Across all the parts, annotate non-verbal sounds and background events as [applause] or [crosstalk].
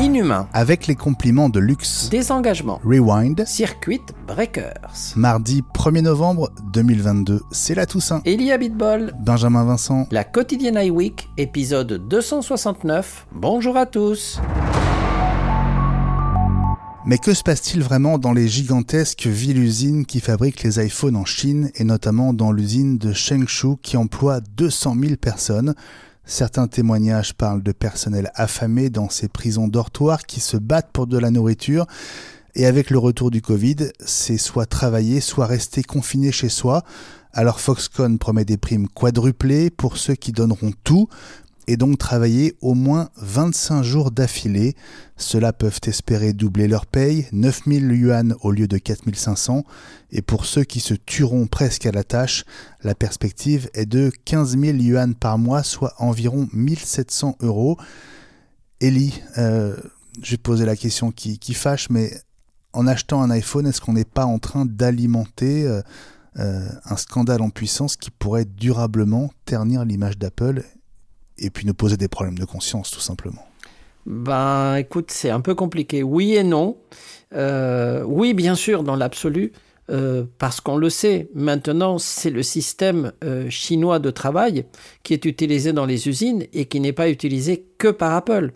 Inhumain. Avec les compliments de luxe. Désengagement. Rewind. Circuit Breakers. Mardi 1er novembre 2022, c'est la Toussaint. Elia Bitbol. Benjamin Vincent. La quotidienne iWeek, épisode 269. Bonjour à tous. Mais que se passe-t-il vraiment dans les gigantesques villes-usines qui fabriquent les iPhones en Chine et notamment dans l'usine de Shengshu qui emploie 200 000 personnes? Certains témoignages parlent de personnel affamé dans ces prisons dortoirs qui se battent pour de la nourriture. Et avec le retour du Covid, c'est soit travailler, soit rester confiné chez soi. Alors Foxconn promet des primes quadruplées pour ceux qui donneront tout, et donc travailler au moins 25 jours d'affilée. Ceux-là peuvent espérer doubler leur paye, 9000 yuan au lieu de 4500, et pour ceux qui se tueront presque à la tâche, la perspective est de 15 000 yuan par mois, soit environ 1700 euros. Ellie, euh, je vais te poser la question qui, fâche, mais en achetant un iPhone, est-ce qu'on n'est pas en train d'alimenter euh, euh, un scandale en puissance qui pourrait durablement ternir l'image d'Apple et puis nous poser des problèmes de conscience tout simplement Ben écoute, c'est un peu compliqué. Oui et non. Euh, oui, bien sûr, dans l'absolu. Euh, parce qu'on le sait, maintenant, c'est le système euh, chinois de travail qui est utilisé dans les usines et qui n'est pas utilisé que par Apple.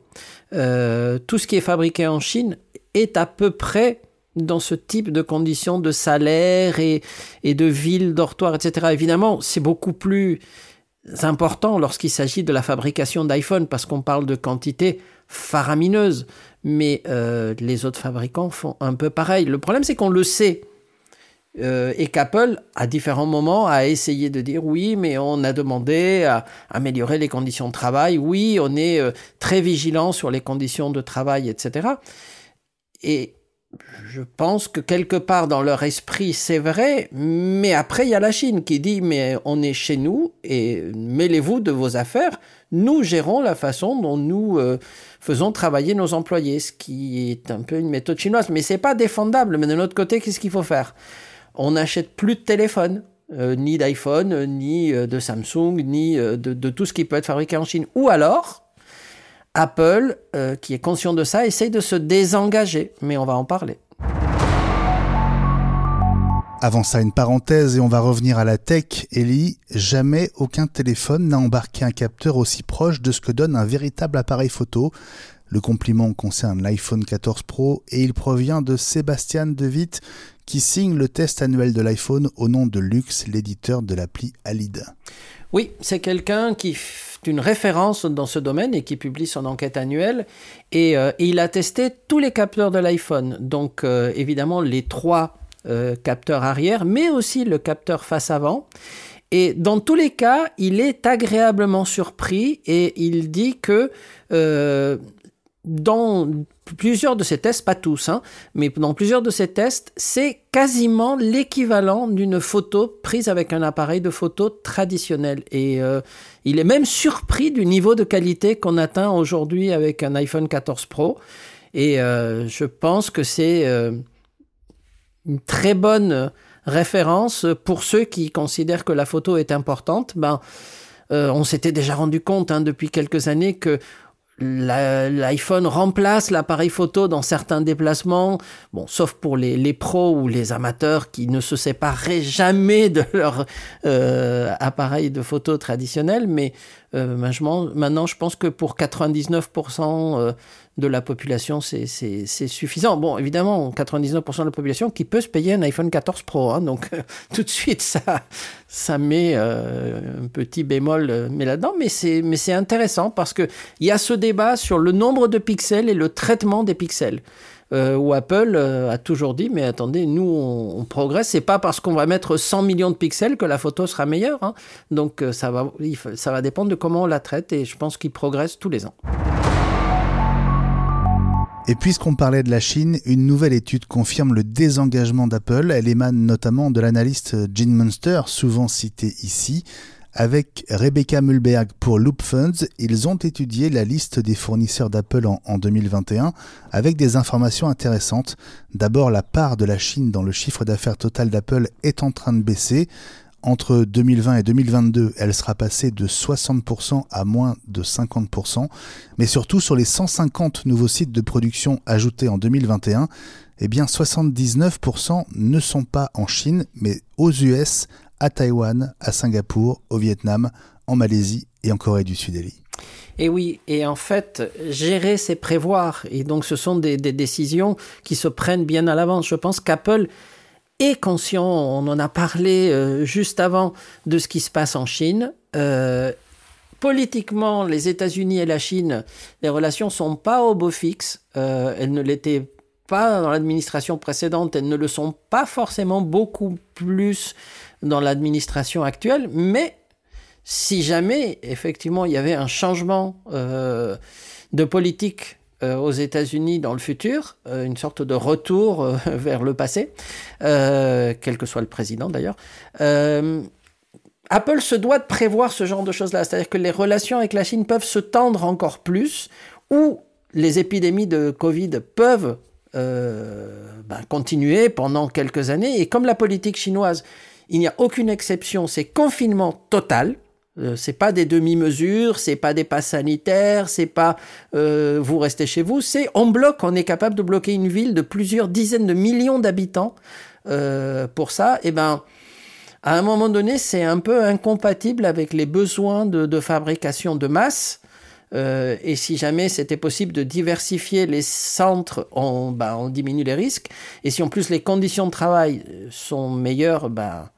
tout ce qui est fabriqué en Chine est à peu près dans ce type de conditions de salaire et, et de ville, dortoir, etc. Évidemment, c'est beaucoup plus important lorsqu'il s'agit de la fabrication d'iPhone parce qu'on parle de quantité faramineuse. Mais euh, les autres fabricants font un peu pareil. Le problème, c'est qu'on le sait. Euh, et qu'Apple, à différents moments, a essayé de dire oui, mais on a demandé à améliorer les conditions de travail. Oui, on est euh, très vigilant sur les conditions de travail, etc. Et je pense que quelque part dans leur esprit, c'est vrai, mais après, il y a la Chine qui dit, mais on est chez nous et mêlez-vous de vos affaires, nous gérons la façon dont nous euh, faisons travailler nos employés, ce qui est un peu une méthode chinoise, mais c'est pas défendable. Mais de notre côté, qu'est-ce qu'il faut faire? On n'achète plus de téléphone. Euh, ni d'iPhone, ni euh, de Samsung, ni de tout ce qui peut être fabriqué en Chine. Ou alors, Apple, euh, qui est conscient de ça, essaye de se désengager, mais on va en parler. Avant ça, une parenthèse et on va revenir à la tech. Ellie, jamais aucun téléphone n'a embarqué un capteur aussi proche de ce que donne un véritable appareil photo. Le compliment concerne l'iPhone 14 Pro et il provient de Sébastien Dewitt qui signe le test annuel de l'iPhone au nom de Lux, l'éditeur de l'appli Alid. Oui, c'est quelqu'un qui une référence dans ce domaine et qui publie son enquête annuelle. Et, euh, il a testé tous les capteurs de l'iPhone. Donc euh, évidemment les trois euh, capteurs arrière, mais aussi le capteur face avant. Et dans tous les cas, il est agréablement surpris et il dit que dans plusieurs de ces tests, pas tous, hein, mais dans plusieurs de ces tests, c'est quasiment l'équivalent d'une photo prise avec un appareil de photo traditionnel. Et euh, il est même surpris du niveau de qualité qu'on atteint aujourd'hui avec un iPhone 14 Pro. Et euh, je pense que c'est euh, une très bonne référence pour ceux qui considèrent que la photo est importante. Ben, on s'était déjà rendu compte hein, depuis quelques années que l'iPhone remplace l'appareil photo dans certains déplacements, bon, sauf pour les, pros ou les amateurs qui ne se sépareraient jamais de leur euh, appareil de photo traditionnel, mais euh, maintenant, je pense que pour 99% euh, de la population, c'est suffisant. Bon, évidemment, 99% de la population qui peut se payer un iPhone 14 Pro. Hein, donc, [laughs] tout de suite, ça, ça met euh, un petit bémol mais là-dedans. Mais c'est intéressant parce qu'il y a ce débat sur le nombre de pixels et le traitement des pixels. Euh, où Apple euh, a toujours dit mais attendez, nous on, progresse, c'est pas parce qu'on va mettre 100 millions de pixels que la photo sera meilleure. Hein. Donc euh, ça va, ça va dépendre de comment on la traite et je pense qu'il progresse tous les ans. Et puisqu'on parlait de la Chine, une nouvelle étude confirme le désengagement d'Apple. Elle émane notamment de l'analyste Gene Munster, souvent cité ici. Avec Rebecca Mulberg pour Loop Funds, ils ont étudié la liste des fournisseurs d'Apple en, 2021 avec des informations intéressantes. D'abord, la part de la Chine dans le chiffre d'affaires total d'Apple est en train de baisser. Entre 2020 et 2022, elle sera passée de 60% à moins de 50%, mais surtout sur les 150 nouveaux sites de production ajoutés en 2021, eh bien 79% ne sont pas en Chine, mais aux US, à Taïwan, à Singapour, au Vietnam, en Malaisie et en Corée du Sud. Et oui, et en fait, gérer, c'est prévoir. Et donc, ce sont des, décisions qui se prennent bien à l'avance. Je pense qu'Apple est conscient, on en a parlé euh, juste avant, de ce qui se passe en Chine. Euh, politiquement, les États-Unis et la Chine, les relations sont pas au beau fixe. Euh, elles ne l'étaient pas dans l'administration précédente, elles ne le sont pas forcément beaucoup plus dans l'administration actuelle, mais si jamais, effectivement, il y avait un changement de politique aux États-Unis dans le futur, euh, une sorte de retour [laughs] vers le passé, quel que soit le président d'ailleurs, Apple se doit de prévoir ce genre de choses-là. C'est-à-dire que les relations avec la Chine peuvent se tendre encore plus, ou les épidémies de Covid peuvent ben, continuer pendant quelques années. Et comme la politique chinoise, il n'y a aucune exception, c'est confinement total. Euh, c'est pas des demi-mesures, c'est pas des passes sanitaires, c'est pas euh, vous restez chez vous, c'est on bloque, on est capable de bloquer une ville de plusieurs dizaines de millions d'habitants euh, pour ça. Et eh ben, à un moment donné, c'est un peu incompatible avec les besoins de, fabrication de masse. et si jamais c'était possible de diversifier les centres, on, ben, on diminue les risques. Et si en plus les conditions de travail sont meilleures, ben,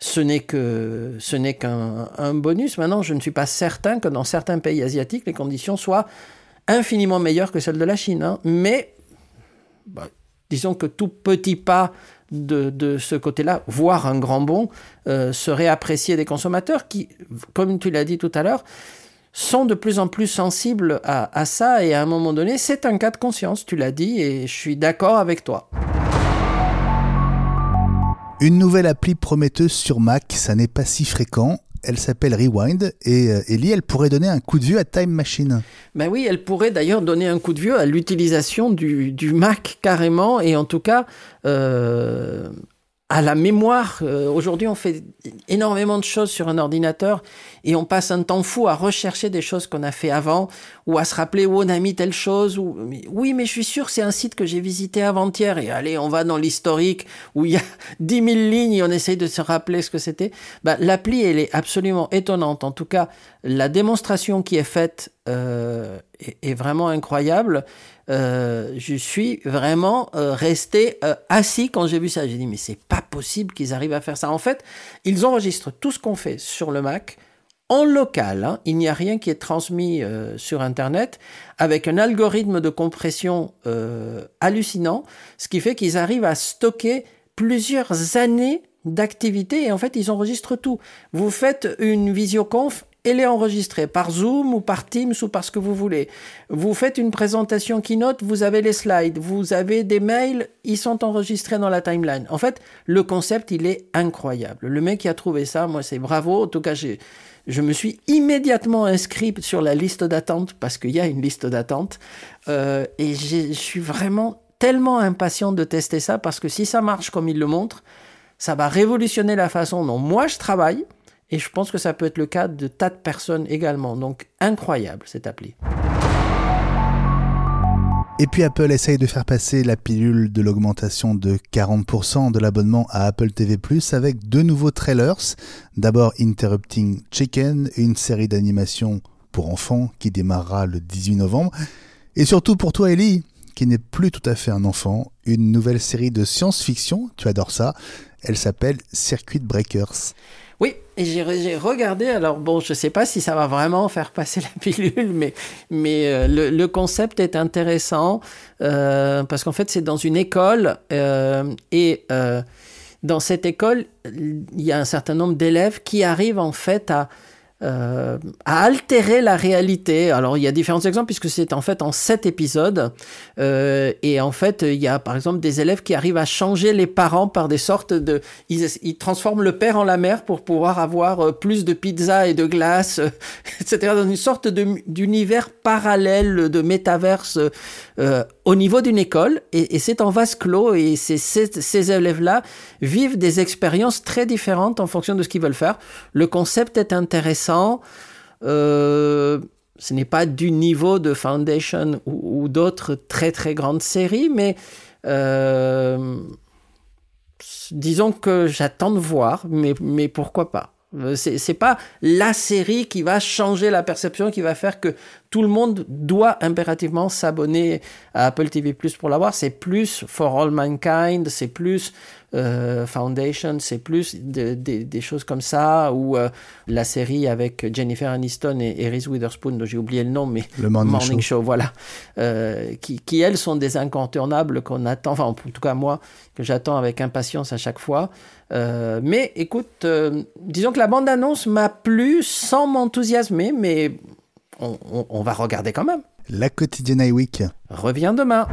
ce n'est qu'un bonus. Maintenant, je ne suis pas certain que dans certains pays asiatiques, les conditions soient infiniment meilleures que celles de la Chine. Hein. Mais bah, disons que tout petit pas de, ce côté-là, voire un grand bond, euh, serait apprécié des consommateurs qui, comme tu l'as dit tout à l'heure, sont de plus en plus sensibles à, à ça et à un moment donné, c'est un cas de conscience, tu l'as dit, et je suis d'accord avec toi. Une nouvelle appli prometteuse sur Mac, ça n'est pas si fréquent. Elle s'appelle Rewind et euh, Ellie, elle pourrait donner un coup de vieux à Time Machine. Ben oui, elle pourrait d'ailleurs donner un coup de vieux à l'utilisation du, Mac carrément et en tout cas euh, à la mémoire. Euh, aujourd'hui, on fait énormément de choses sur un ordinateur et on passe un temps fou à rechercher des choses qu'on a fait avant ou à se rappeler où on a mis telle chose. Ou... oui, mais je suis sûr, c'est un site que j'ai visité avant-hier et allez, on va dans l'historique où il y a [laughs] 10 000 lignes et on essaye de se rappeler ce que c'était. Bah, L'appli, elle est absolument étonnante. En tout cas, la démonstration qui est faite euh, est, est, vraiment incroyable. Euh, je suis vraiment euh, resté euh, assis quand j'ai vu ça. J'ai dit, mais c'est pas possible qu'ils arrivent à faire ça. En fait, ils enregistrent tout ce qu'on fait sur le Mac en local. Hein. Il n'y a rien qui est transmis sur Internet avec un algorithme de compression hallucinant, ce qui fait qu'ils arrivent à stocker plusieurs années d'activité et en fait ils enregistrent tout. Vous faites une visioconf, elle est enregistrée par Zoom ou par Teams ou par ce que vous voulez. Vous faites une présentation Keynote, vous avez les slides, vous avez des mails, ils sont enregistrés dans la timeline. En fait, le concept, il est incroyable. Le mec qui a trouvé ça, moi, c'est bravo. En tout cas, je me suis immédiatement inscrit sur la liste d'attente parce qu'il y a une liste d'attente. Euh, et je suis vraiment tellement impatient de tester ça parce que si ça marche comme il le montre, ça va révolutionner la façon dont moi je travaille et je pense que ça peut être le cas de tas de personnes également. Donc incroyable cette appli. Et puis Apple essaye de faire passer la pilule de l'augmentation de 40% de l'abonnement à Apple TV ⁇ avec deux nouveaux trailers. D'abord Interrupting Chicken, une série d'animation pour enfants qui démarrera le 18 novembre. Et surtout pour toi Ellie, qui n'est plus tout à fait un enfant, une nouvelle série de science-fiction, tu adores ça, elle s'appelle Circuit Breakers. Oui, et j'ai regardé. Alors bon, je ne sais pas si ça va vraiment faire passer [laughs] la pilule, mais mais euh, le, concept est intéressant euh, parce qu'en fait c'est dans une école euh, et dans cette école il y a un certain nombre d'élèves qui arrivent en fait à euh, à altérer la réalité. Alors il y a différents exemples puisque c'est en fait en sept épisodes euh, et en fait il y a par exemple des élèves qui arrivent à changer les parents par des sortes de ils, ils transforment le père en la mère pour pouvoir avoir euh, plus de pizza et de glace, [laughs] etc. Dans une sorte d'univers parallèle de métaverse au niveau d'une école, et, c'est en vase clos, et ces, élèves-là vivent des expériences très différentes en fonction de ce qu'ils veulent faire. Le concept est intéressant. Euh, ce n'est pas du niveau de Foundation ou, d'autres très très grandes séries, mais euh, disons que j'attends de voir, mais, mais pourquoi pas. Euh, c'est pas la série qui va changer la perception, qui va faire que tout le monde doit impérativement s'abonner à Apple TV Plus pour l'avoir. C'est plus For All Mankind, c'est plus euh, Foundation, c'est plus des choses comme ça, ou euh, la série avec Jennifer Aniston et, Reese Witherspoon, dont j'ai oublié le nom, mais le Morning, Show. voilà, qui, qui, elles sont des incontournables qu'on attend, enfin en tout cas moi, que j'attends avec impatience à chaque fois. mais écoute, disons que la bande-annonce m'a plu sans m'enthousiasmer, mais on, va regarder quand même. La quotidienne iWeek revient demain.